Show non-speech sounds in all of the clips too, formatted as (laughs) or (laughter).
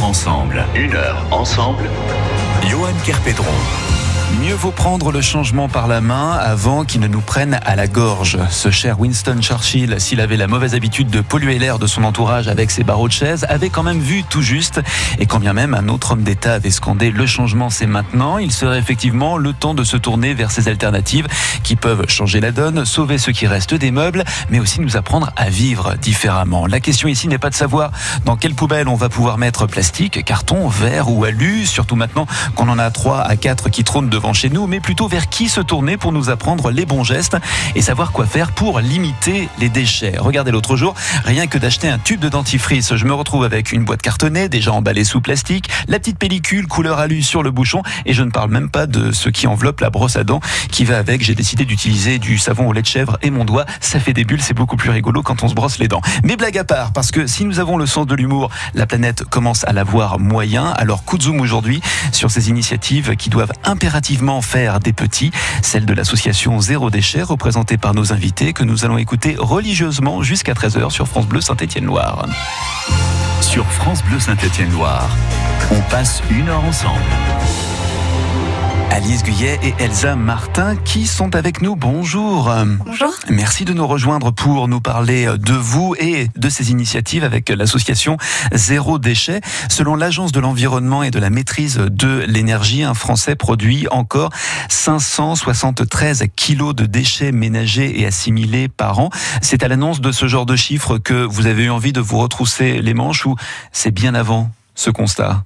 heure ensemble. Une heure ensemble. Johan Kerpedron. Mieux vaut prendre le changement par la main avant qu'il ne nous prenne à la gorge. Ce cher Winston Churchill, s'il avait la mauvaise habitude de polluer l'air de son entourage avec ses barreaux de chaise, avait quand même vu tout juste. Et quand bien même un autre homme d'État avait scandé le changement c'est maintenant, il serait effectivement le temps de se tourner vers ces alternatives qui peuvent changer la donne, sauver ce qui reste des meubles, mais aussi nous apprendre à vivre différemment. La question ici n'est pas de savoir dans quelle poubelle on va pouvoir mettre plastique, carton, verre ou alu, surtout maintenant qu'on en a trois à quatre qui trônent de chez nous, mais plutôt vers qui se tourner pour nous apprendre les bons gestes et savoir quoi faire pour limiter les déchets. Regardez l'autre jour, rien que d'acheter un tube de dentifrice, je me retrouve avec une boîte cartonnée déjà emballée sous plastique, la petite pellicule couleur alu sur le bouchon et je ne parle même pas de ce qui enveloppe la brosse à dents qui va avec. J'ai décidé d'utiliser du savon au lait de chèvre et mon doigt, ça fait des bulles, c'est beaucoup plus rigolo quand on se brosse les dents. Mais blague à part, parce que si nous avons le sens de l'humour, la planète commence à l'avoir moyen. Alors coup de zoom aujourd'hui sur ces initiatives qui doivent impérativement faire des petits, celle de l'association Zéro Déchet, représentée par nos invités, que nous allons écouter religieusement jusqu'à 13h sur France Bleu Saint-Étienne-Loire. Sur France Bleu Saint-Étienne-Loire, on passe une heure ensemble. Alice Guyet et Elsa Martin qui sont avec nous. Bonjour. Bonjour. Merci de nous rejoindre pour nous parler de vous et de ces initiatives avec l'association Zéro Déchet. Selon l'Agence de l'environnement et de la maîtrise de l'énergie, un Français produit encore 573 kilos de déchets ménagers et assimilés par an. C'est à l'annonce de ce genre de chiffres que vous avez eu envie de vous retrousser les manches ou c'est bien avant ce constat?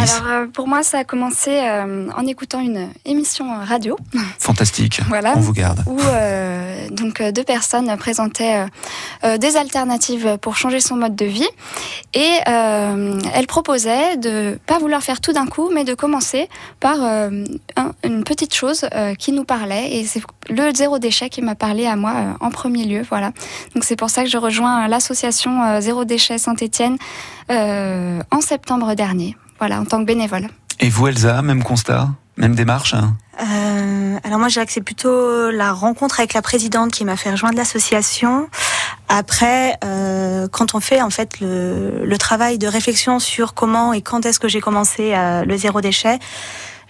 Alors euh, pour moi, ça a commencé euh, en écoutant une émission radio. (laughs) Fantastique. voilà. On vous garde. Où euh, donc deux personnes présentaient des alternatives pour changer son mode de vie et elles proposaient de pas vouloir faire tout d'un coup, mais de commencer par une petite chose qui nous parlait et c'est le zéro déchet qui m'a parlé à moi en premier lieu. Voilà. Donc c'est pour ça que je rejoins l'association Zéro déchet Saint-Étienne en septembre dernier voilà, en tant que bénévole. Et vous, Elsa, même constat même démarche hein euh, Alors moi, je dirais que c'est plutôt la rencontre avec la présidente qui m'a fait rejoindre l'association. Après, euh, quand on fait en fait le, travail de réflexion sur comment et quand est-ce que j'ai commencé euh, le zéro déchet,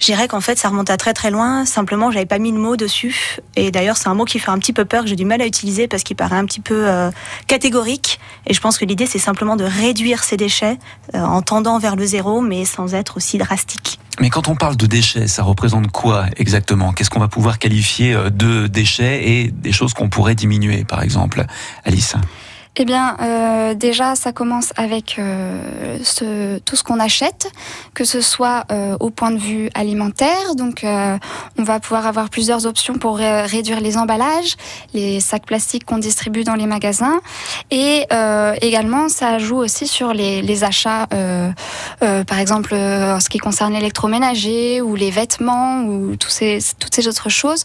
je qu'en fait, ça remonte à très très loin. Simplement, j'avais pas mis de mot dessus. Et d'ailleurs, c'est un mot qui fait un petit peu peur, que j'ai du mal à utiliser parce qu'il paraît un petit peu euh, catégorique. Et je pense que l'idée, c'est simplement de réduire ces déchets euh, en tendant vers le zéro, mais sans être aussi drastique. Mais quand on parle de déchets, ça représente quoi exactement? Qu'est-ce qu'on va pouvoir qualifier euh, de déchets et des choses qu'on pourrait diminuer, par exemple Alice? Eh bien, euh, déjà, ça commence avec euh, ce, tout ce qu'on achète, que ce soit euh, au point de vue alimentaire. Donc, euh, on va pouvoir avoir plusieurs options pour réduire les emballages, les sacs plastiques qu'on distribue dans les magasins. Et euh, également, ça joue aussi sur les, les achats, par exemple, en ce qui concerne l'électroménager ou les vêtements ou ces, toutes ces autres choses,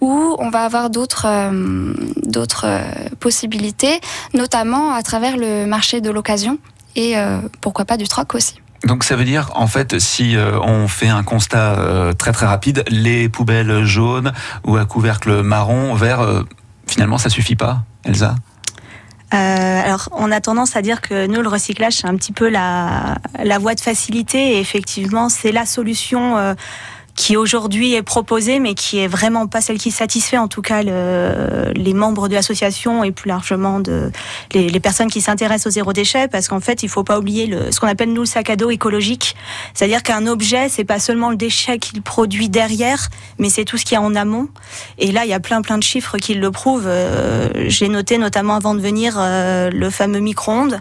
où on va avoir d'autres possibilités, à travers le marché de l'occasion et euh, pourquoi pas du troc aussi. Donc ça veut dire, en fait, si euh, on fait un constat euh, très très rapide, les poubelles jaunes ou à couvercle marron, vert, finalement ça suffit pas, Elsa? Alors, on a tendance à dire que nous, le recyclage, c'est un petit peu la, la voie de facilité. Et effectivement, c'est la solution qui aujourd'hui est proposée, mais qui est vraiment pas celle qui satisfait en tout cas le, les membres de l'association et plus largement de les, les personnes qui s'intéressent au zéro déchet, parce qu'en fait, il faut pas oublier le, ce qu'on appelle nous le sac à dos écologique, c'est-à-dire qu'un objet, c'est pas seulement le déchet qu'il produit derrière, mais c'est tout ce qu'il y a en amont. Et là, il y a plein plein de chiffres qui le prouvent. Euh, J'ai noté notamment avant de venir euh, le fameux micro-ondes.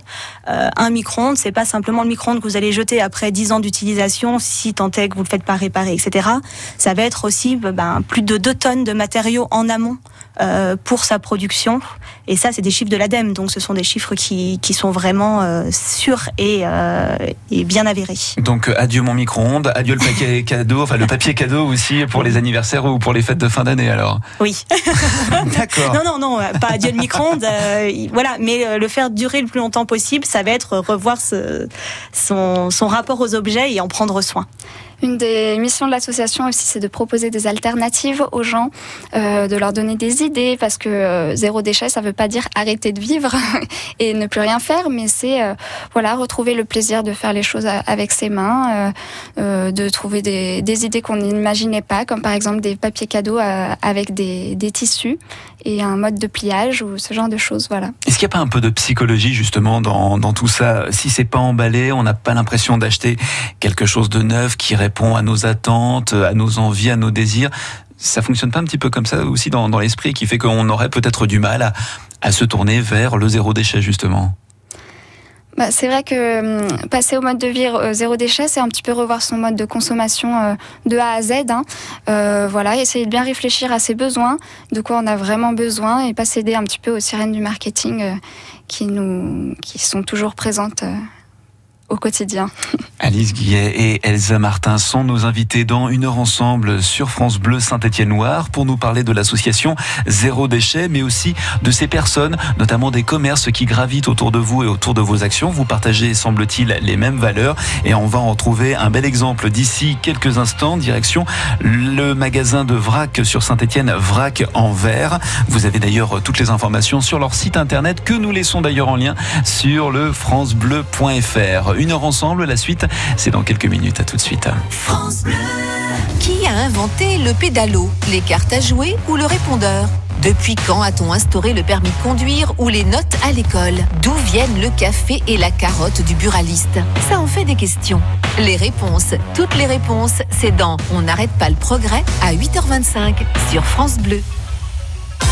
Euh, un micro-ondes, c'est pas simplement le micro-ondes que vous allez jeter après 10 ans d'utilisation, si tant est que vous le faites pas réparer, etc ça va être aussi ben, plus de 2 tonnes de matériaux en amont euh, pour sa production. Et ça, c'est des chiffres de l'ADEME, donc ce sont des chiffres qui, qui sont vraiment euh, sûrs et, euh, et, bien avérés. Donc adieu mon micro-ondes, adieu le papier (laughs) cadeau, enfin le papier cadeau aussi pour les anniversaires ou pour les fêtes de fin d'année alors. Oui. (laughs) D'accord. Non, non, non, pas adieu le micro-ondes. voilà, mais le faire durer le plus longtemps possible, ça va être revoir ce, son, son rapport aux objets et en prendre soin. Une des missions de l'association aussi, c'est de proposer des alternatives aux gens, euh, de leur donner des idées, parce que euh, zéro déchet, ça veut pas dire arrêter de vivre (laughs) et ne plus rien faire, mais c'est euh, voilà retrouver le plaisir de faire les choses avec ses mains, de trouver des, idées qu'on n'imaginait pas, comme par exemple des papiers cadeaux avec des, tissus et un mode de pliage ou ce genre de choses. Voilà. Est-ce qu'il n'y a pas un peu de psychologie justement dans, dans tout ça? Si c'est pas emballé, on n'a pas l'impression d'acheter quelque chose de neuf qui répond à nos attentes, à nos envies, à nos désirs. Ça fonctionne pas un petit peu comme ça aussi dans, dans l'esprit qui fait qu'on aurait peut-être du mal à, à se tourner vers le zéro déchet justement bah, c'est vrai que hum, passer au mode de vie euh, zéro déchet, c'est un petit peu revoir son mode de consommation euh, de A à Z. Hein. Euh, voilà, essayer de bien réfléchir à ses besoins, de quoi on a vraiment besoin, et pas céder un petit peu aux sirènes du marketing qui nous, qui sont toujours présentes au quotidien. Alice Guillet et Elsa Martin sont nos invités dans une heure ensemble sur France Bleu Saint-Étienne-Noir pour nous parler de l'association Zéro Déchet, mais aussi de ces personnes, notamment des commerces qui gravitent autour de vous et autour de vos actions. Vous partagez, semble-t-il, les mêmes valeurs et on va en retrouver un bel exemple d'ici quelques instants. Direction le magasin de Vrac sur Saint-Étienne, Vrac en vert. Vous avez d'ailleurs toutes les informations sur leur site internet que nous laissons d'ailleurs en lien sur le francebleu.fr. Une heure ensemble, la suite, c'est dans quelques minutes. À tout de suite. France Bleu. Qui a inventé le pédalo, les cartes à jouer ou le répondeur? Depuis quand a-t-on instauré le permis de conduire ou les notes à l'école? D'où viennent le café et la carotte du buraliste? Ça en fait des questions. Les réponses, toutes les réponses, c'est dans On n'arrête pas le progrès à 8h25 sur France Bleu.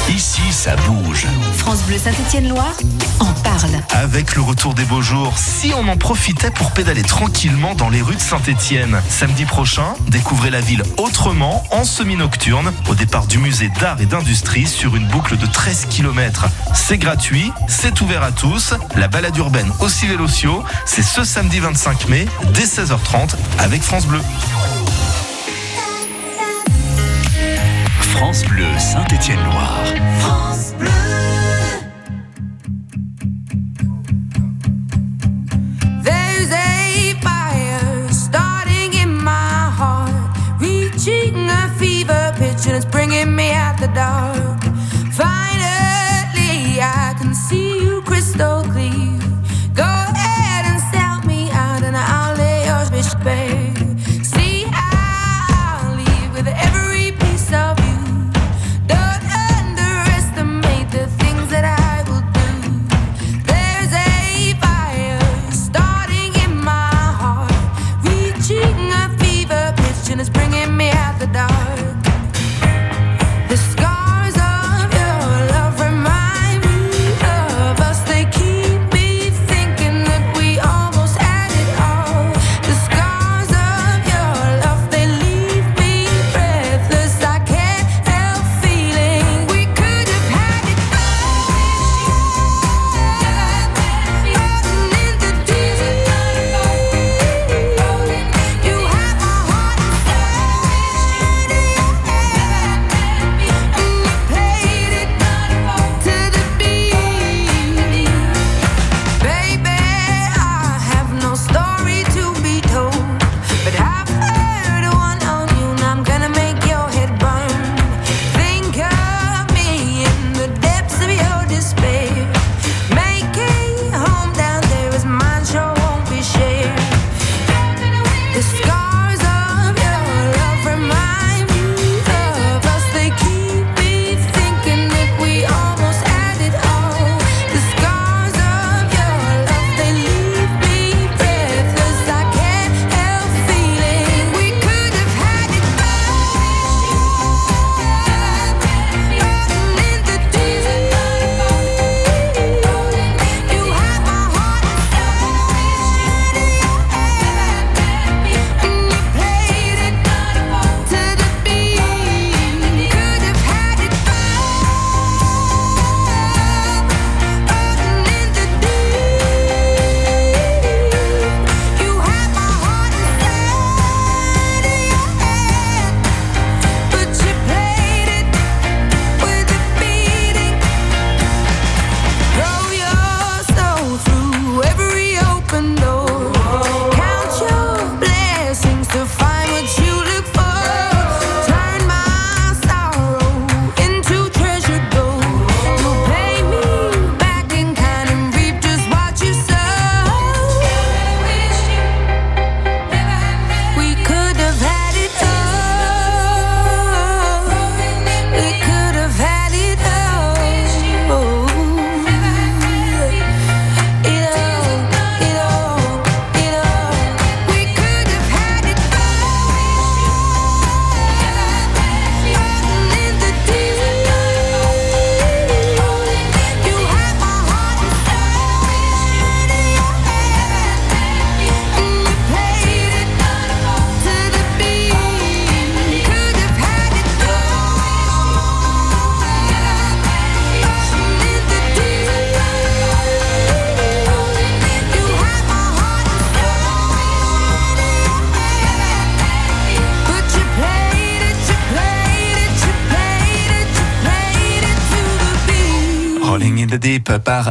Ici, ça bouge. France Bleu Saint-Étienne-Loire en parle. Avec le retour des beaux jours, si on en profitait pour pédaler tranquillement dans les rues de Saint-Étienne. Samedi prochain, découvrez la ville autrement en semi-nocturne au départ du musée d'art et d'industrie sur une boucle de 13 km. C'est gratuit, c'est ouvert à tous. La balade urbaine aussi Vélociaux, c'est ce samedi 25 mai dès 16h30 avec France Bleu. France Bleu Saint-Étienne-Loire. France Bleu. There's a fire starting in my heart, reaching a fever pitch and it's bringing me out the dark.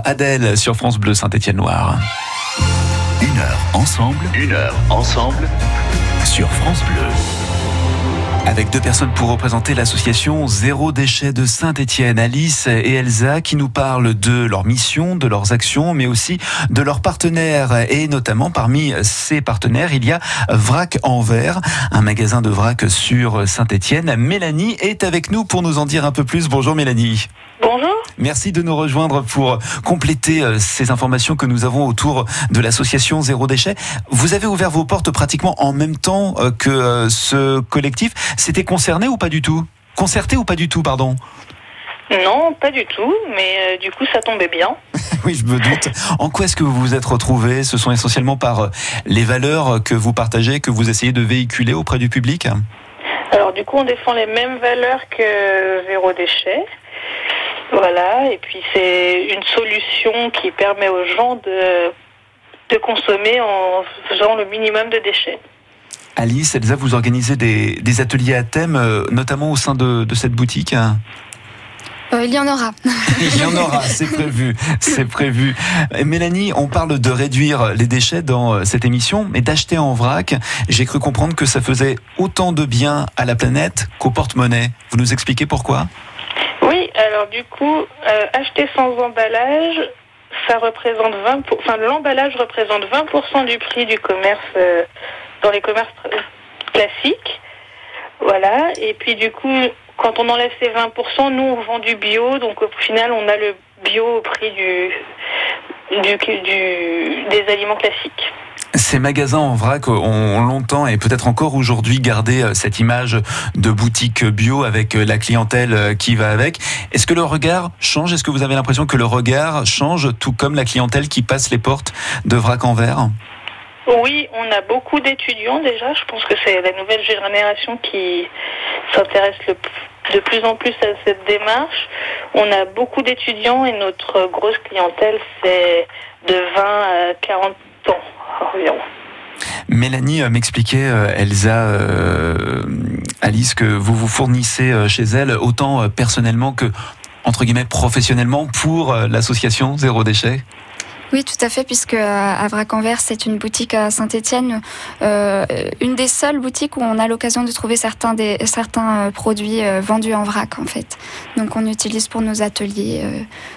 Adèle sur France Bleu Saint-Étienne Noir. Une heure ensemble. Une heure ensemble. Sur France Bleu. Avec deux personnes pour représenter l'association Zéro Déchet de Saint-Étienne, Alice et Elsa, qui nous parlent de leur mission, de leurs actions, mais aussi de leurs partenaires. Et notamment parmi ces partenaires, il y a Vrac en verre, un magasin de vrac sur Saint-Étienne. Mélanie est avec nous pour nous en dire un peu plus. Bonjour Mélanie. Bonjour. Merci de nous rejoindre pour compléter euh, ces informations que nous avons autour de l'association Zéro Déchet. Vous avez ouvert vos portes pratiquement en même temps euh, que euh, ce collectif. C'était concerné ou pas du tout? Concerté ou pas du tout, pardon? Non, pas du tout, mais euh, du coup ça tombait bien. (laughs) Oui, je me doute. En quoi est-ce que vous vous êtes retrouvés? Ce sont essentiellement par les valeurs que vous partagez, que vous essayez de véhiculer auprès du public? Alors du coup on défend les mêmes valeurs que Zéro Déchet. Voilà, et puis c'est une solution qui permet aux gens de, de consommer en faisant le minimum de déchets. Alice, Elsa, vous organisez des, des ateliers à thème, euh, notamment au sein de, de cette boutique Euh, il y en aura. (laughs) Il y en aura, c'est prévu, c'est prévu. Et Mélanie, on parle de réduire les déchets dans euh, cette émission, mais d'acheter en vrac. J'ai cru comprendre que ça faisait autant de bien à la planète qu'au porte-monnaie. Vous nous expliquez pourquoi? Alors du coup, euh, acheter sans emballage, ça représente 20 pour- enfin l'emballage représente 20% du prix du commerce euh, dans les commerces classiques. Voilà, et puis du coup, quand on enlève ces 20%, nous on vend du bio, donc au final on a le bio au prix du- des aliments classiques. Ces magasins en vrac ont longtemps et peut-être encore aujourd'hui gardé euh, cette image de boutique bio avec euh, la clientèle euh, qui va avec. Est-ce que le regard change? Est-ce que vous avez l'impression que le regard change tout comme la clientèle qui passe les portes de vrac en verre? Oui, on a beaucoup d'étudiants déjà. Je pense que c'est la nouvelle génération qui s'intéresse de plus en plus à cette démarche. On a beaucoup d'étudiants et notre grosse clientèle, c'est de 20 à 40 Mélanie euh, m'expliquait, euh, Elsa, euh, Alice, que vous vous fournissez chez elle autant personnellement que, entre guillemets, professionnellement pour l'association Zéro Déchet? Oui, tout à fait, puisque euh, à Vrac-en-Vert, c'est une boutique à Saint-Étienne, euh, une des seules boutiques où on a l'occasion de trouver certains, des, certains euh, produits vendus en vrac, en fait. Donc, on utilise pour nos ateliers,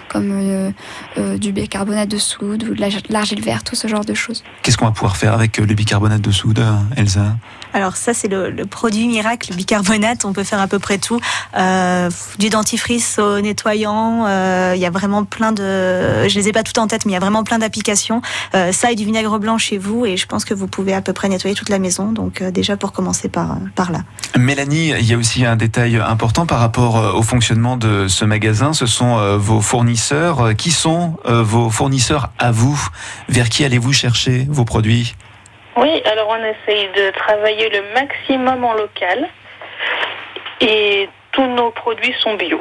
comme du bicarbonate de soude ou de la- de l'argile verte, tout ce genre de choses. Qu'est-ce qu'on va pouvoir faire avec le bicarbonate de soude, Elsa? Alors ça, c'est le, produit miracle, le bicarbonate. On peut faire à peu près tout. Euh, du dentifrice au nettoyant. euh, Il y a vraiment plein de... Je les ai pas toutes en tête, mais il y a vraiment plein d'applications. Euh, ça et du vinaigre blanc chez vous. Et je pense que vous pouvez à peu près nettoyer toute la maison. Donc déjà pour commencer par, par là. Mélanie, il y a aussi un détail important par rapport au fonctionnement de ce magasin. Ce sont vos fournisseurs. Qui sont vos fournisseurs à vous? Vers qui allez-vous chercher vos produits? Oui, alors on essaye de travailler le maximum en local et tous nos produits sont bio.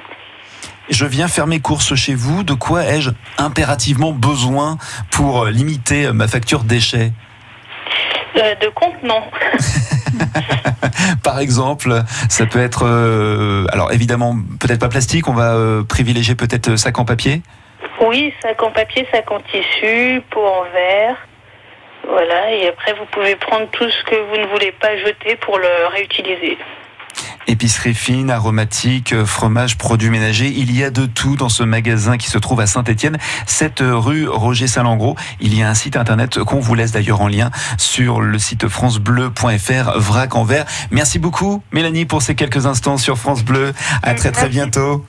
Je viens faire mes courses chez vous. De quoi ai-je impérativement besoin pour euh, limiter euh, ma facture déchets? Euh, de contenants. (laughs) Par exemple, ça peut être, euh, alors évidemment, peut-être pas plastique. On va euh, privilégier peut-être sac en papier? Oui, sac en papier, sac en tissu, pot en verre. Voilà, et après vous pouvez prendre tout ce que vous ne voulez pas jeter pour le réutiliser. Épicerie fine, aromatique, euh, fromage, produits ménagers. Il y a de tout dans ce magasin qui se trouve à Saint-Étienne, cette rue Roger Salengro. Il y a un site internet qu'on vous laisse d'ailleurs en lien sur le site francebleu.fr, vrac en vert. Merci beaucoup, Mélanie, pour ces quelques instants sur France Bleu. À très très bientôt.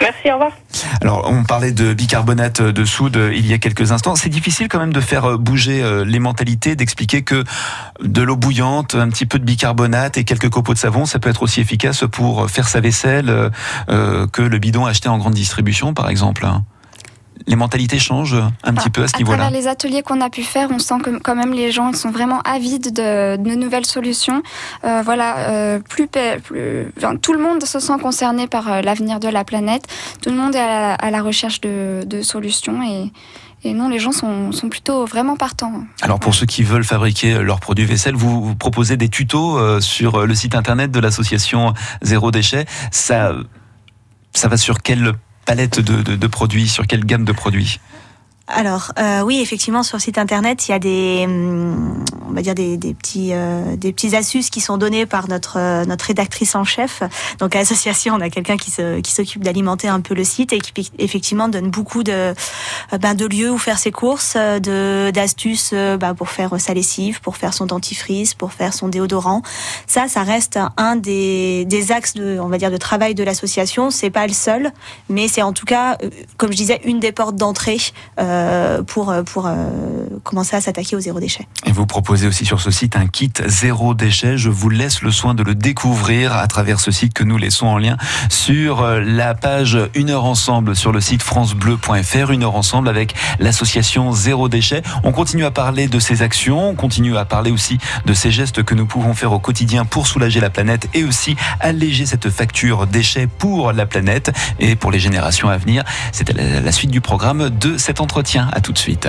Merci, au revoir. Alors, on parlait de bicarbonate de soude euh, il y a quelques instants. C'est difficile quand même de faire euh, bouger euh, les mentalités, d'expliquer que de l'eau bouillante, un petit peu de bicarbonate et quelques copeaux de savon, ça peut être aussi efficace pour faire sa vaisselle euh, euh, que le bidon acheté en grande distribution, par exemple. Les mentalités changent un petit peu à ce niveau-là. travers les ateliers qu'on a pu faire, on sent que quand même les gens ils sont vraiment avides de, de nouvelles solutions. Euh, voilà, euh, plus, pa- plus enfin, tout le monde se sent concerné par euh, l'avenir de la planète. Tout le monde est à la, à la recherche de, de solutions et, et non, les gens sont, sont plutôt vraiment partants. Alors pour ceux qui veulent fabriquer leurs produits vaisselle, vous, vous proposez des tutos sur le site internet de l'association Zéro Déchet. Ça, ça va sur quelle palette de, de, produits, sur quelle gamme de produits? Alors euh, oui, effectivement, sur le site internet, il y a des, hum, on va dire des, petits, euh, des astuces qui sont données par notre euh, notre rédactrice en chef. Donc à l'association, on a quelqu'un qui qui s'occupe d'alimenter un peu le site et qui effectivement donne beaucoup de ben, de lieux où faire ses courses, de d'astuces ben, pour faire sa lessive, pour faire son dentifrice, pour faire son déodorant. Ça, ça reste un des, des axes de, on va dire, de travail de l'association. C'est pas le seul, mais c'est en tout cas, comme je disais, une des portes d'entrée. Pour, pour euh, commencer à s'attaquer au zéro déchet. Et vous proposez aussi sur ce site un kit zéro déchet. Je vous laisse le soin de le découvrir à travers ce site que nous laissons en lien sur euh, la page Une heure ensemble sur le site francebleu.fr. Une heure ensemble avec l'association Zéro Déchet. On continue à parler de ces actions, on continue à parler aussi de ces gestes que nous pouvons faire au quotidien pour soulager la planète et aussi alléger cette facture déchets pour la planète et pour les générations à venir. C'était la suite du programme de cet entretien. À tout de suite.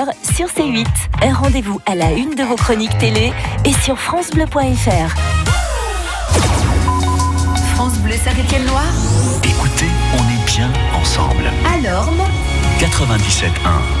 sur C8. Un rendez-vous à la une de vos chroniques télé et sur francebleu.fr. France Bleu Saint-Étienne-Loire Écoutez, on est bien ensemble. À Lorme 97.1.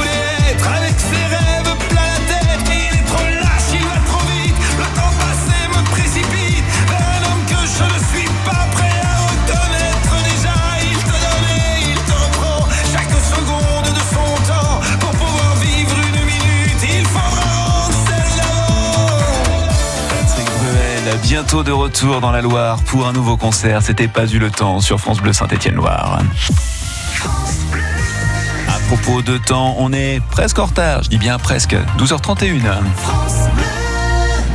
avec ses rêves plein la tête. Il est trop lâche, il va trop vite. Le temps passé me précipite un homme que je ne suis pas prêt à reconnaître déjà. Il te donne et il te reprend chaque seconde de son temps pour pouvoir vivre une minute. Il faudra rendre celle d'avant. Patrick Bruel, bientôt de retour dans la Loire pour un nouveau concert. C'était pas eu le temps sur France Bleu Saint-Étienne-Loire. France Bleu propos de temps, on est presque en retard. Je dis bien presque. 12h31.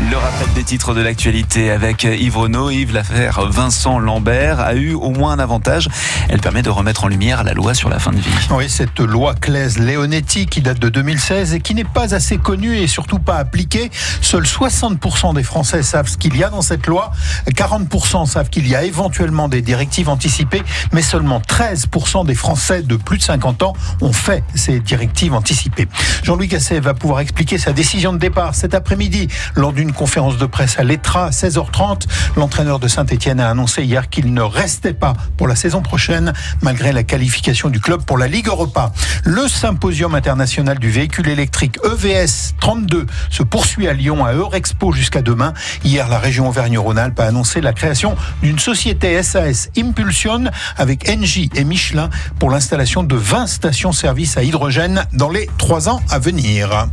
Le rappel des titres de l'actualité avec Yves Renaud. Yves, l'affaire Vincent Lambert a eu au moins un avantage. Elle permet de remettre en lumière la loi sur la fin de vie. Oui, cette loi Claes-Leonetti qui date de 2016 et qui n'est pas assez connue et surtout pas appliquée. Seuls 60% des Français savent ce qu'il y a dans cette loi. 40% savent qu'il y a éventuellement des directives anticipées, mais seulement 13% des Français de plus de 50 ans ont fait ces directives anticipées. Jean-Louis Gasset va pouvoir expliquer sa décision de départ cet après-midi lors d'une conférence de presse à l'ETRA à 16h30. L'entraîneur de Saint-Etienne a annoncé hier qu'il ne restait pas pour la saison prochaine, malgré la qualification du club pour la Ligue Europa. Le symposium international du véhicule électrique EVS 32 se poursuit à Lyon à Eurexpo jusqu'à demain. Hier, la région Auvergne-Rhône-Alpes a annoncé la création d'une société SAS Impulsion avec Engie et Michelin pour l'installation de 20 stations-service à hydrogène dans les trois ans à venir.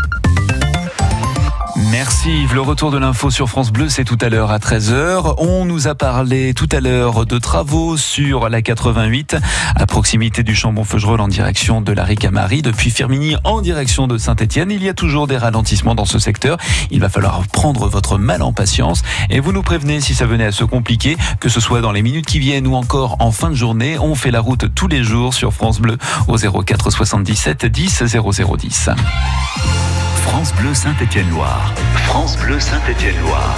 Merci. Le retour de l'info sur France Bleu, c'est tout à l'heure à 13h. On nous a parlé tout à l'heure de travaux sur la 88 à proximité du Chambon-Feugerolles en direction de la Ricamari. Depuis Firminy en direction de Saint-Etienne, il y a toujours des ralentissements dans ce secteur. Il va falloir prendre votre mal en patience et vous nous prévenez si ça venait à se compliquer, que ce soit dans les minutes qui viennent ou encore en fin de journée. On fait la route tous les jours sur France Bleu au 04 77 10 0010. France Bleu Saint-Étienne-Loire. France Bleu Saint-Étienne-Loire.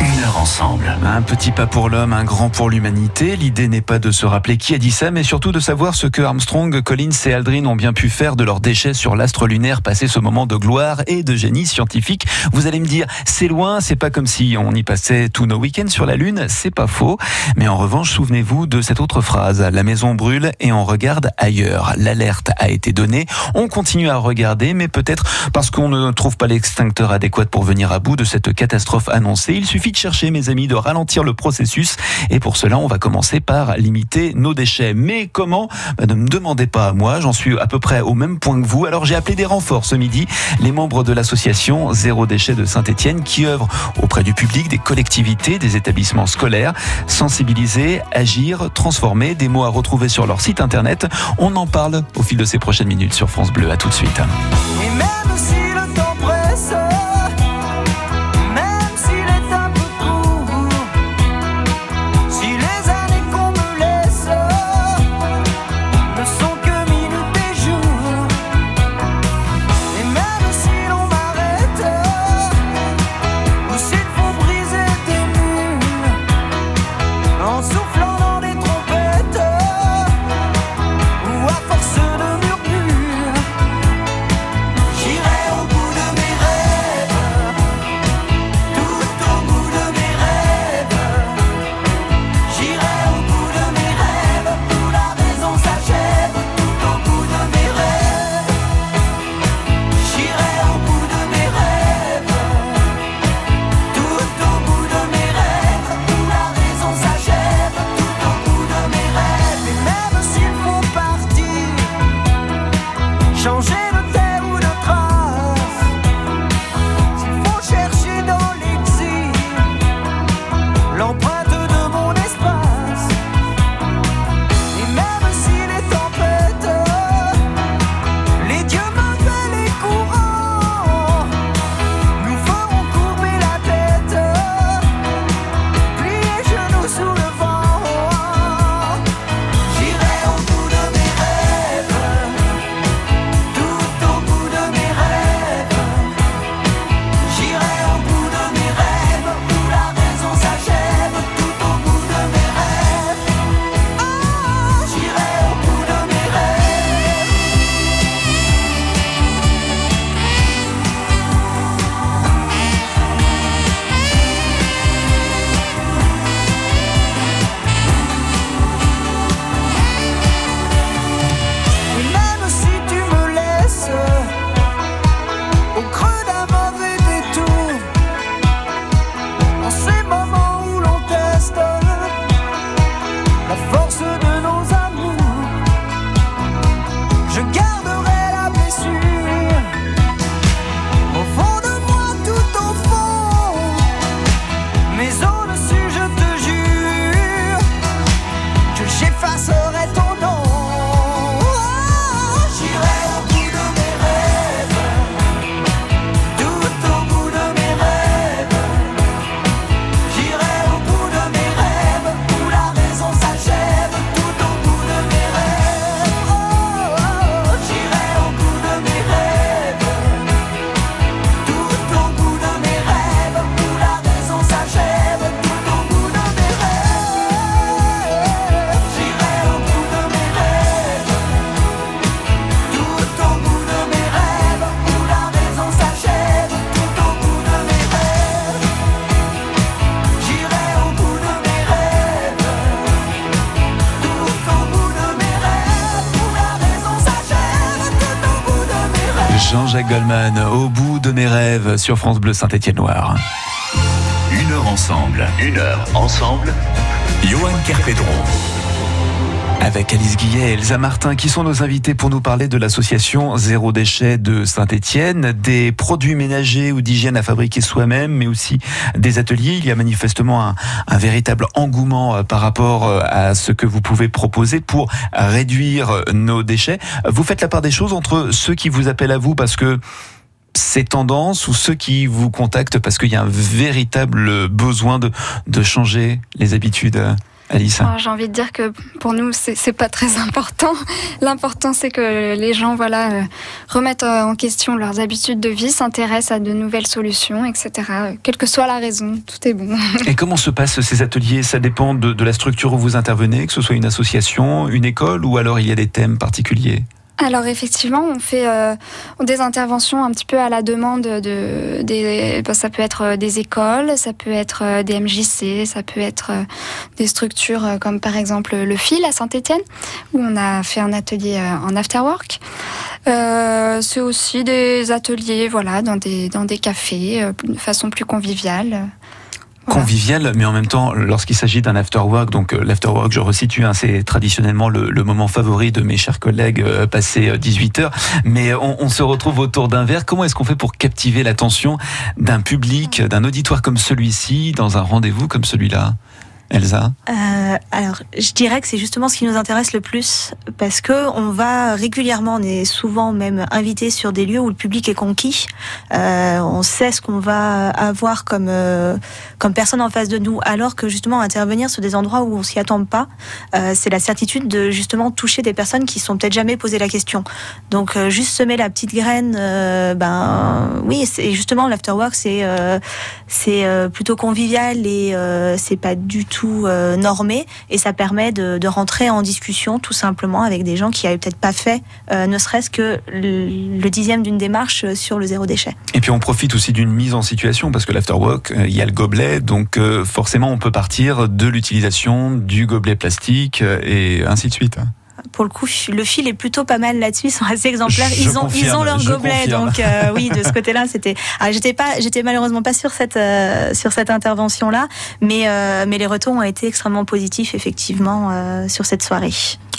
Une heure ensemble. Un petit pas pour l'homme, un grand pour l'humanité. L'idée n'est pas de se rappeler qui a dit ça, mais surtout de savoir ce que Armstrong, Collins et Aldrin ont bien pu faire de leurs déchets sur l'astre lunaire, passer ce moment de gloire et de génie scientifique. Vous allez me dire, c'est loin, c'est pas comme si on y passait tous nos week-ends sur la Lune, c'est pas faux. Mais en revanche, souvenez-vous de cette autre phrase. La maison brûle et on regarde ailleurs. L'alerte a été donnée. On continue à regarder, mais peut-être parce qu'on ne trouve pas l'extincteur adéquat pour venir à bout de cette catastrophe annoncée. Il suffit de chercher, mes amis, de ralentir le processus. Et pour cela, on va commencer par limiter nos déchets. Mais comment? Bah, Ne me demandez pas moi, j'en suis à peu près au même point que vous. Alors j'ai appelé des renforts ce midi, les membres de l'association Zéro Déchet de Saint-Etienne qui œuvrent auprès du public, des collectivités, des établissements scolaires. Sensibiliser, agir, transformer, des mots à retrouver sur leur site internet. On en parle au fil de ces prochaines minutes sur France Bleu. À tout de suite. Jean-Jacques Goldman, au bout de mes rêves sur France Bleu Saint-Étienne-Noir. Une heure ensemble, une heure ensemble. Johan Kerpedron. Avec Alice Guillet et Elsa Martin qui sont nos invités pour nous parler de l'association Zéro Déchet de Saint-Étienne, des produits ménagers ou d'hygiène à fabriquer soi-même, mais aussi des ateliers. Il y a manifestement un, véritable engouement euh, par rapport euh, à ce que vous pouvez proposer pour réduire nos déchets. Vous faites la part des choses entre ceux qui vous appellent à vous parce que ces tendances ou ceux qui vous contactent parce qu'il y a un véritable besoin de changer les habitudes? Alice J'ai envie de dire que pour nous, c'est pas très important. L'important, c'est que les gens voilà, euh, remettent en question leurs habitudes de vie, s'intéressent à de nouvelles solutions, etc. Quelle que soit la raison, tout est bon. (laughs) Et comment se passent ces ateliers? Ça dépend de, de la structure où vous intervenez, que ce soit une association, une école, ou alors il y a des thèmes particuliers? Alors effectivement, on fait euh, des interventions un petit peu à la demande de, des, bah, ça peut être euh, des écoles, ça peut être euh, des MJC, ça peut être euh, des structures comme par exemple le Fil à Saint-Étienne où on a fait un atelier en afterwork. Euh, c'est aussi des ateliers, voilà, dans des dans des cafés de façon plus conviviale convivial, mais en même temps, lorsqu'il s'agit d'un afterwork, donc euh, l'afterwork, je resitue, hein, c'est traditionnellement le, moment favori de mes chers collègues euh, passé 18 heures, mais on, on se retrouve autour d'un verre. Comment est-ce qu'on fait pour captiver l'attention d'un public, d'un auditoire comme celui-ci, dans un rendez-vous comme celui-là? Elsa euh, Alors, je dirais que c'est justement ce qui nous intéresse le plus parce que on va régulièrement, on est souvent même invité sur des lieux où le public est conquis. Euh, on sait ce qu'on va avoir comme euh, comme personne en face de nous, alors que justement intervenir sur des endroits où on s'y attend pas, c'est la certitude de justement toucher des personnes qui sont peut-être jamais posé la question. Donc juste semer la petite graine, ben oui, c'est justement l'afterwork, c'est c'est plutôt convivial et c'est pas du tout euh, normé et ça permet de, rentrer en discussion tout simplement avec des gens qui n'avaient peut-être pas fait euh, ne serait-ce que le, dixième d'une démarche sur le zéro déchet. Et puis on profite aussi d'une mise en situation parce que l'afterwork, euh, il y a le gobelet, donc euh, forcément on peut partir de l'utilisation du gobelet plastique euh, et ainsi de suite pour le coup, le fil est plutôt pas mal là-dessus. Ils sont assez exemplaires. Je ils ont, confirme, ils ont leur gobelet. confirme. Donc, euh, (laughs) oui, de ce côté-là, c'était. Ah, j'étais pas, j'étais malheureusement pas sur cette, euh, sur cette intervention-là, mais, euh, mais les retours ont été extrêmement positifs, effectivement, sur cette soirée.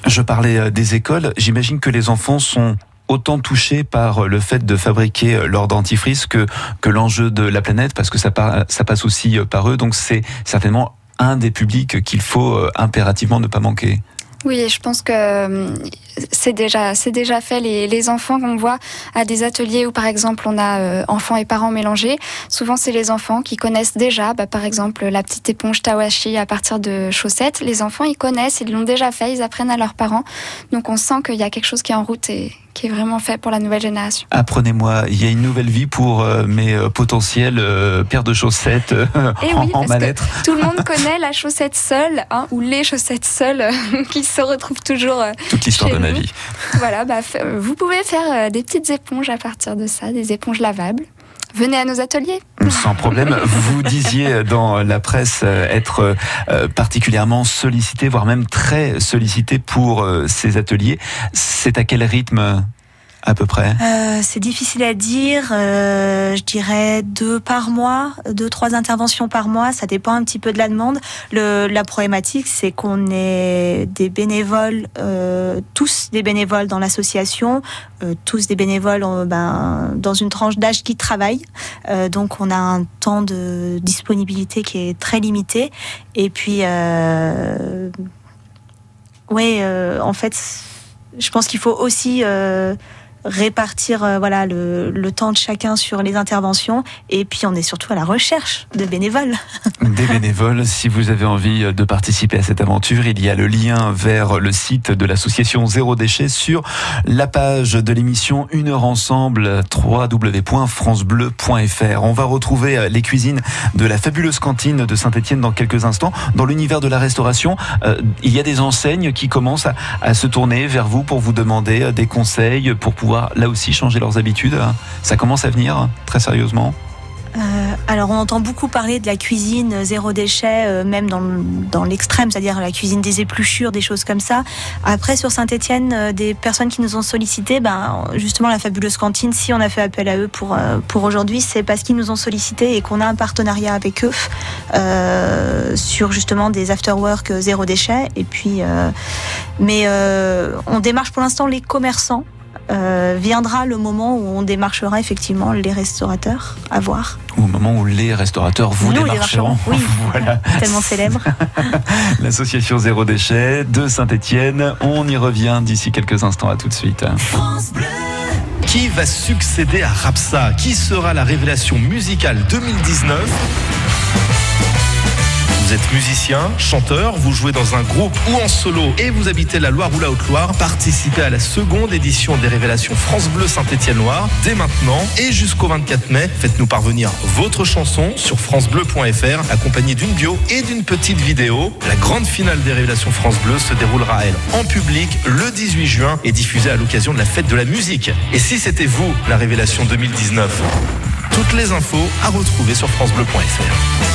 Je parlais des écoles. J'imagine que les enfants sont autant touchés par le fait de fabriquer leur dentifrice que, que l'enjeu de la planète, parce que ça, par, ça passe aussi par eux. Donc c'est certainement un des publics qu'il faut impérativement ne pas manquer. Oui, je pense que euh, c'est déjà, c'est déjà fait. Les, les enfants qu'on voit à des ateliers où, par exemple, on a euh, enfants et parents mélangés, souvent c'est les enfants qui connaissent déjà, bah, par exemple, la petite éponge Tawashi à partir de chaussettes. Les enfants, ils connaissent, ils l'ont déjà fait, ils apprennent à leurs parents. Donc on sent qu'il y a quelque chose qui est en route et qui est vraiment fait pour la nouvelle génération. Apprenez-moi, il y a une nouvelle vie pour euh, mes euh, potentiels euh, paires de chaussettes Et en, oui, en mal-être. tout le monde connaît la chaussette seule, hein, ou les chaussettes seules, (laughs) qui se retrouvent toujours. Toute l'histoire de (laughs) Voilà, bah, euh, vous pouvez faire euh, des petites éponges à partir de ça, des éponges lavables. Venez à nos ateliers. Sans problème. Vous disiez dans la presse euh, être particulièrement sollicité, voire même très sollicité pour ces ateliers. C'est à quel rythme? À peu près? Euh, c'est difficile à dire. euh, je dirais deux par mois, deux trois interventions par mois. Ça dépend un petit peu de la demande. Le, la problématique, c'est qu'on est des bénévoles, euh, tous des bénévoles dans l'association, tous des bénévoles ben, dans une tranche d'âge qui travaillent. Euh, donc on a un temps de disponibilité qui est très limité. Et puis, ouais, en fait, je pense qu'il faut aussi répartir euh, voilà le, le temps de chacun sur les interventions et puis on est surtout à la recherche de bénévoles. (laughs) Des bénévoles, si vous avez envie de participer à cette aventure, il y a le lien vers le site de l'association Zéro Déchet sur la page de l'émission Une heure ensemble, www.francebleu.fr. On va retrouver euh, les cuisines de la fabuleuse cantine de Saint-Etienne dans quelques instants. Dans l'univers de la restauration, euh, il y a des enseignes qui commencent à, se tourner vers vous pour vous demander euh, des conseils, pour pouvoir là aussi changer leurs habitudes. Ça commence à venir, très sérieusement. Euh, alors on entend beaucoup parler de la cuisine zéro déchet, euh, même dans, le- dans l'extrême, c'est-à-dire la cuisine des épluchures, des choses comme ça. Après sur Saint-Étienne, des personnes qui nous ont sollicité, ben justement la fabuleuse cantine, si on a fait appel à eux pour euh, pour aujourd'hui, c'est parce qu'ils nous ont sollicité et qu'on a un partenariat avec eux euh, sur justement des after-work zéro déchet. Et puis, euh, mais euh, on démarche pour l'instant les commerçants. Euh, viendra le moment où on démarchera effectivement les restaurateurs à voir. Au moment où les restaurateurs vous Nous, démarcheront. Oui, (laughs) voilà. tellement célèbre. (laughs) L'association Zéro Déchet de Saint-Étienne. On y revient d'ici quelques instants. À tout de suite. Qui va succéder à Rapsa? Qui sera la révélation musicale 2019 Vous êtes musicien, chanteur, vous jouez dans un groupe ou en solo et vous habitez la Loire ou la Haute-Loire, participez à la seconde édition des révélations France Bleu Saint-Étienne-Loire dès maintenant et jusqu'au 24 mai. Faites-nous parvenir votre chanson sur francebleu.fr accompagnée d'une bio et d'une petite vidéo. La grande finale des révélations France Bleu se déroulera elle en public le 18 juin et diffusée à l'occasion de la fête de la musique. Et si c'était vous la révélation 2019 Toutes les infos à retrouver sur francebleu.fr.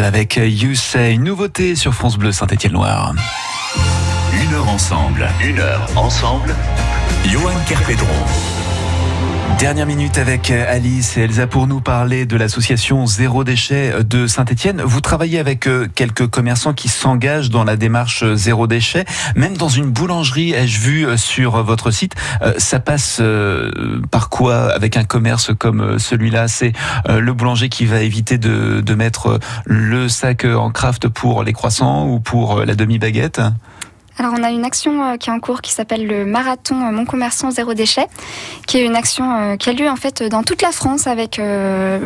Avec You Say, nouveauté sur France Bleu Saint-Étienne-Loire. Une heure ensemble, une heure ensemble. Johan Kerpedron. Dernière minute avec euh, Alice et Elsa pour nous parler de l'association Zéro Déchet de Saint-Etienne. Vous travaillez avec euh, quelques commerçants qui s'engagent dans la démarche euh, Zéro Déchet. Même dans une boulangerie, ai-je vu sur votre site, ça passe par quoi avec un commerce comme celui-là? C'est le boulanger qui va éviter de, de mettre le sac en craft pour les croissants ou pour la demi-baguette? Alors on a une action euh, qui est en cours qui s'appelle le marathon euh, Mon commerçant zéro déchet, qui est une action euh, qui a lieu en fait dans toute la France avec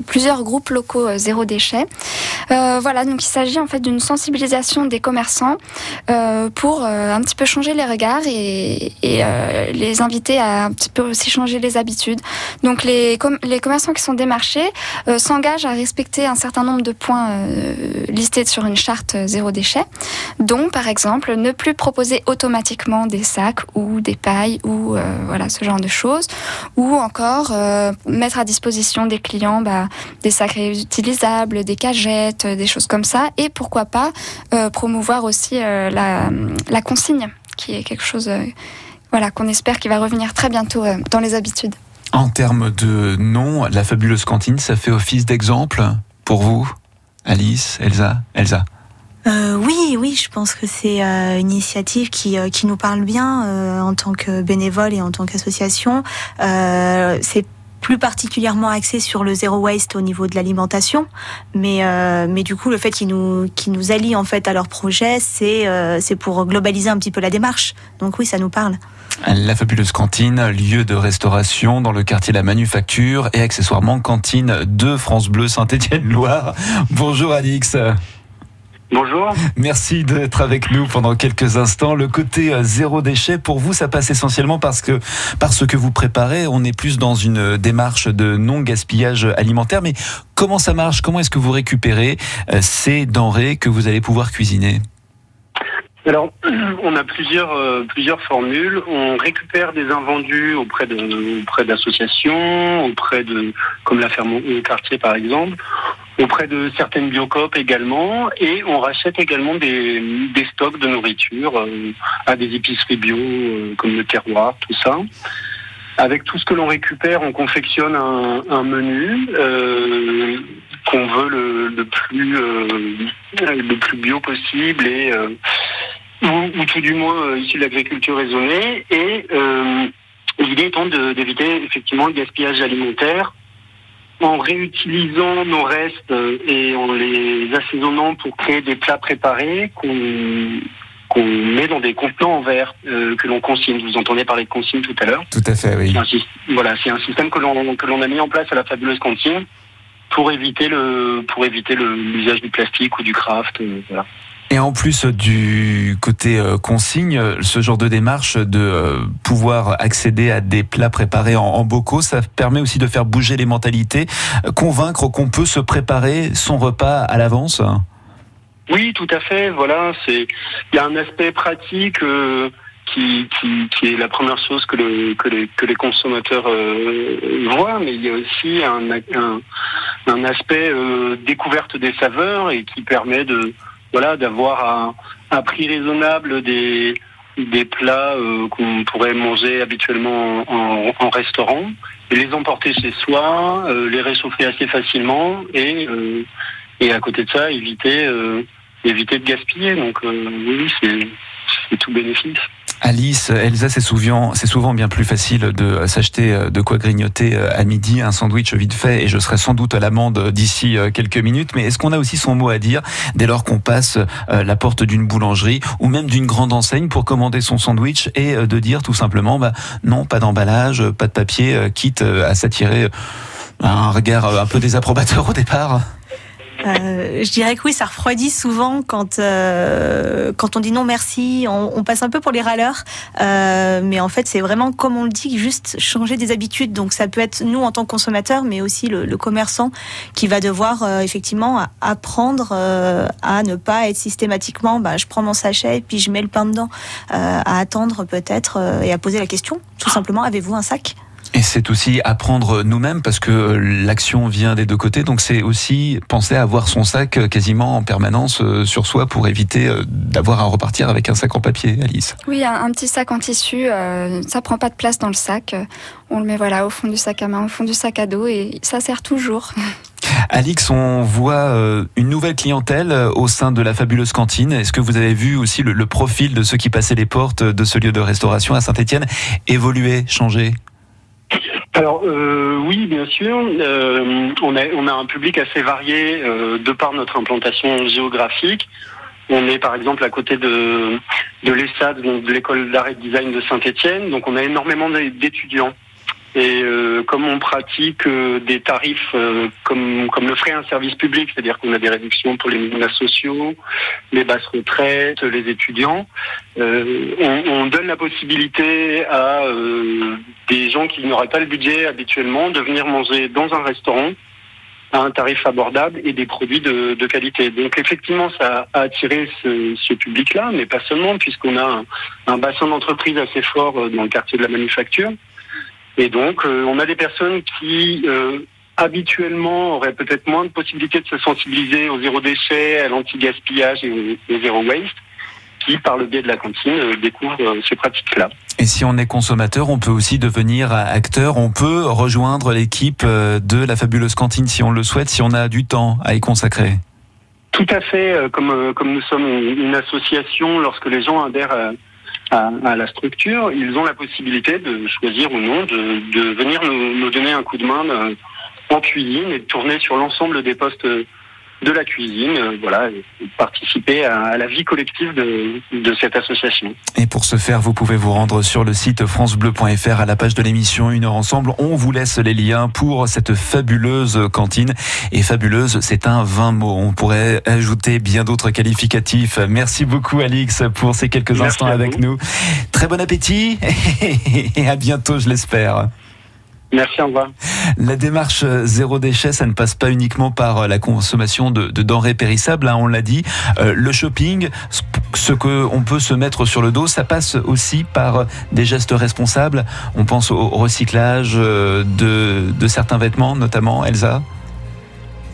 plusieurs groupes locaux zéro déchet. voilà, donc il s'agit en fait d'une sensibilisation des commerçants pour un petit peu changer les regards et, les inviter à un petit peu aussi changer les habitudes. Donc les, les commerçants qui sont démarchés s'engagent à respecter un certain nombre de points listés sur une charte zéro déchet, dont par exemple ne plus proposer automatiquement des sacs ou des pailles ou euh, voilà ce genre de choses, ou encore euh, mettre à disposition des clients bah, des sacs réutilisables, des cagettes, euh, des choses comme ça, et pourquoi pas promouvoir aussi la, la, consigne, qui est quelque chose voilà qu'on espère qui va revenir très bientôt dans les habitudes. En termes de nom, la fabuleuse cantine, ça fait office d'exemple pour vous, Alice, Elsa, Elsa. Euh, oui, oui, je pense que c'est euh, une initiative qui, euh, qui nous parle bien en tant que bénévole et en tant qu'association. c'est plus particulièrement axé sur le zéro waste au niveau de l'alimentation, mais mais du coup le fait qu'ils nous qu'ils nous allient en fait à leur projet, c'est c'est pour globaliser un petit peu la démarche. Donc oui, ça nous parle. La fabuleuse cantine, lieu de restauration dans le quartier La Manufacture et accessoirement cantine de France Bleu Saint-Étienne-Loire. Bonjour Alix. Bonjour. Merci d'être avec nous pendant quelques instants. Le côté euh, zéro déchet, pour vous, ça passe essentiellement parce que, parce que vous préparez. On est plus dans une démarche de non gaspillage alimentaire. Mais comment ça marche? Comment est-ce que vous récupérez euh, ces denrées que vous allez pouvoir cuisiner? Alors, (clears throat) on a plusieurs euh, plusieurs formules. On récupère des invendus auprès de auprès d'associations, auprès de comme la ferme au quartier par exemple auprès de certaines biocopes également, et on rachète également des, stocks de nourriture euh, à des épiceries bio euh, comme le terroir, tout ça. Avec tout ce que l'on récupère, on confectionne un, menu euh, qu'on veut le, plus le plus bio possible et ou, tout du moins issu de l'agriculture raisonnée. Et l'idée étant d'éviter effectivement le gaspillage alimentaire en réutilisant nos restes euh, et en les assaisonnant pour créer des plats préparés qu'on qu'on met dans des contenants en verre euh, que l'on consigne. Vous entendez parler de consigne tout à l'heure. Tout à fait, oui. voilà, c'est un système que l'on que l'on a mis en place à la fabuleuse cantine pour éviter le pour éviter l'usage du plastique ou du craft. Euh, voilà. Et en plus du côté euh, consigne, ce genre de démarche de euh, pouvoir accéder à des plats préparés en, bocaux, ça permet aussi de faire bouger les mentalités, euh, convaincre qu'on peut se préparer son repas à l'avance. Oui, tout à fait. Voilà, c'est il y a un aspect pratique. qui, est la première chose que, le, que, les, consommateurs voient, mais il y a aussi un, un aspect découverte des saveurs et qui permet de, voilà, d'avoir un, prix raisonnable des, des plats euh, qu'on pourrait manger habituellement en, restaurant et les emporter chez soi, euh, les réchauffer assez facilement et, euh, et à côté de ça éviter éviter de gaspiller. Donc oui, c'est tout bénéfice. Alice, Elsa, c'est souvent, bien plus facile de s'acheter euh, de quoi grignoter euh, à midi, un sandwich vite fait, et je serai sans doute à l'amende d'ici euh, quelques minutes. Mais est-ce qu'on a aussi son mot à dire dès lors qu'on passe la porte d'une boulangerie ou même d'une grande enseigne pour commander son sandwich et de dire tout simplement, bah, non, pas d'emballage, pas de papier, quitte à s'attirer un regard un peu désapprobateur au départ? Euh, je dirais que oui, ça refroidit souvent quand euh, quand on dit non merci, on, passe un peu pour les râleurs, euh, mais en fait c'est vraiment comme on le dit, juste changer des habitudes. Donc ça peut être nous en tant que consommateurs, mais aussi le, commerçant qui va devoir effectivement apprendre à ne pas être systématiquement, bah, je prends mon sachet et puis je mets le pain dedans, à attendre peut-être et à poser la question, tout simplement, avez-vous un sac? Et c'est aussi apprendre nous-mêmes parce que l'action vient des deux côtés. Donc c'est aussi penser à avoir son sac quasiment en permanence euh, sur soi pour éviter euh, d'avoir à repartir avec un sac en papier, Alice. Oui, un, un petit sac en tissu, euh, ça prend pas de place dans le sac. Euh, On le met voilà au fond du sac à main, au fond du sac à dos et ça sert toujours. (laughs) Alix, on voit euh, une nouvelle clientèle euh, au sein de la fabuleuse cantine. Est-ce que vous avez vu aussi le, le profil de ceux qui passaient les portes de ce lieu de restauration à Saint-Etienne évoluer, changer? Alors euh, oui, bien sûr. Euh, on, a, on a un public assez varié euh, de par notre implantation géographique. On est par exemple à côté de, de l'ESSAD, donc de l'école d'art et de design de Saint-Étienne. Donc on a énormément d'é- d'étudiants. Et euh, comme on pratique euh, des tarifs euh, comme, comme le ferait un service public, c'est-à-dire qu'on a des réductions pour les minima sociaux, les basses retraites, les étudiants, euh, on, on donne la possibilité à euh, des gens qui n'auraient pas le budget habituellement de venir manger dans un restaurant à un tarif abordable et des produits de, de qualité. Donc effectivement, ça a attiré ce, ce public-là, mais pas seulement, puisqu'on a un, un bassin d'entreprise assez fort euh, dans le quartier de la manufacture. Et donc, euh, on a des personnes qui, euh, habituellement, auraient peut-être moins de possibilités de se sensibiliser au zéro déchet, à l'anti-gaspillage et au, zéro waste, qui, par le biais de la cantine, euh, découvrent ces pratiques-là. Et si on est consommateur, on peut aussi devenir acteur. On peut rejoindre l'équipe de la fabuleuse cantine si on le souhaite, si on a du temps à y consacrer. Tout à fait, comme, comme nous sommes une une association, lorsque les gens adhèrent à, à- la structure, ils ont la possibilité de choisir ou non de, de venir nous, nous donner un coup de main euh, en cuisine et de tourner sur l'ensemble des postes de la cuisine, euh, voilà, participer à, à la vie collective de, de cette association. Et pour ce faire, vous pouvez vous rendre sur le site francebleu.fr à la page de l'émission Une heure ensemble. On vous laisse les liens pour cette fabuleuse cantine. Et fabuleuse, c'est un 20 mots. On pourrait ajouter bien d'autres qualificatifs. Merci beaucoup, Alix, pour ces quelques Merci instants avec vous. nous. Très bon appétit (laughs) et à bientôt, je l'espère. Merci, au revoir. La démarche euh, zéro déchet, ça ne passe pas uniquement par euh, la consommation de, de denrées périssables, hein, on l'a dit. Euh, le shopping, ce- ce que on peut se mettre sur le dos, ça passe aussi par euh, des gestes responsables. On pense au recyclage de, de certains vêtements, notamment, Elsa?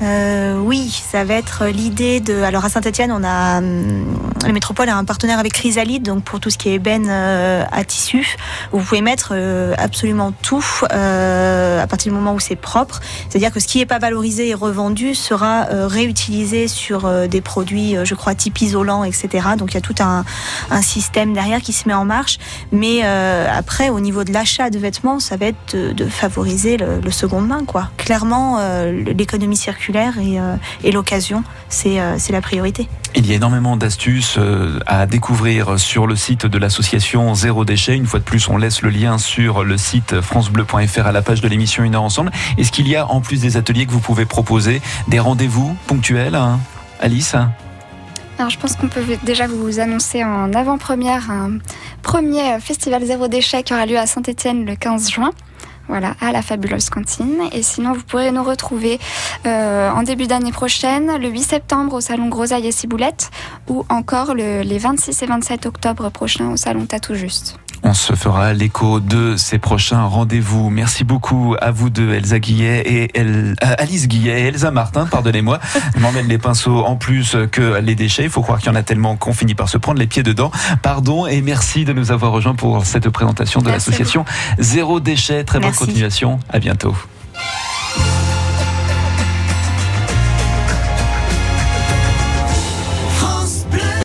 Euh, oui, ça va être l'idée de. Alors à Saint-Etienne, on a hum, la métropole a un partenaire avec Chrysalide, donc pour tout ce qui est ébène euh, à tissu, vous pouvez mettre euh, absolument tout à partir du moment où c'est propre. C'est-à-dire que ce qui n'est pas valorisé et revendu sera réutilisé sur des produits, je crois, type isolant, etc. Donc il y a tout un, système derrière qui se met en marche. Mais après, au niveau de l'achat de vêtements, ça va être de, favoriser le, le seconde main, quoi. Clairement, l'économie circulaire et, euh, et l'occasion, c'est euh, c'est la priorité. Il y a énormément d'astuces euh, à découvrir sur le site de l'association Zéro Déchet. Une fois de plus, on laisse le lien sur le site francebleu.fr à la page de l'émission Une heure ensemble. Est-ce qu'il y a, en plus des ateliers que vous pouvez proposer, des rendez-vous ponctuels, hein, Alice? Alors, je pense qu'on peut déjà vous annoncer en avant-première un premier festival zéro déchet qui aura lieu à Saint-Etienne le 15 juin. Voilà, à la fabuleuse cantine. Et sinon, vous pourrez nous retrouver euh, en début d'année prochaine, le 8 septembre au salon Grosaille et Ciboulette, ou encore le- les 26 et 27 octobre prochains au salon Tatou Juste. On se fera l'écho de ces prochains rendez-vous. Merci beaucoup à vous deux, Elsa Guillet et El- euh, Alice Guillet et Elsa Martin, pardonnez-moi. Je m'emmène les pinceaux en plus que les déchets. Il faut croire qu'il y en a tellement qu'on finit par se prendre les pieds dedans. Pardon et merci de nous avoir rejoints pour cette présentation de l'association Zéro Déchet. Très bonne Merci. continuation. À bientôt.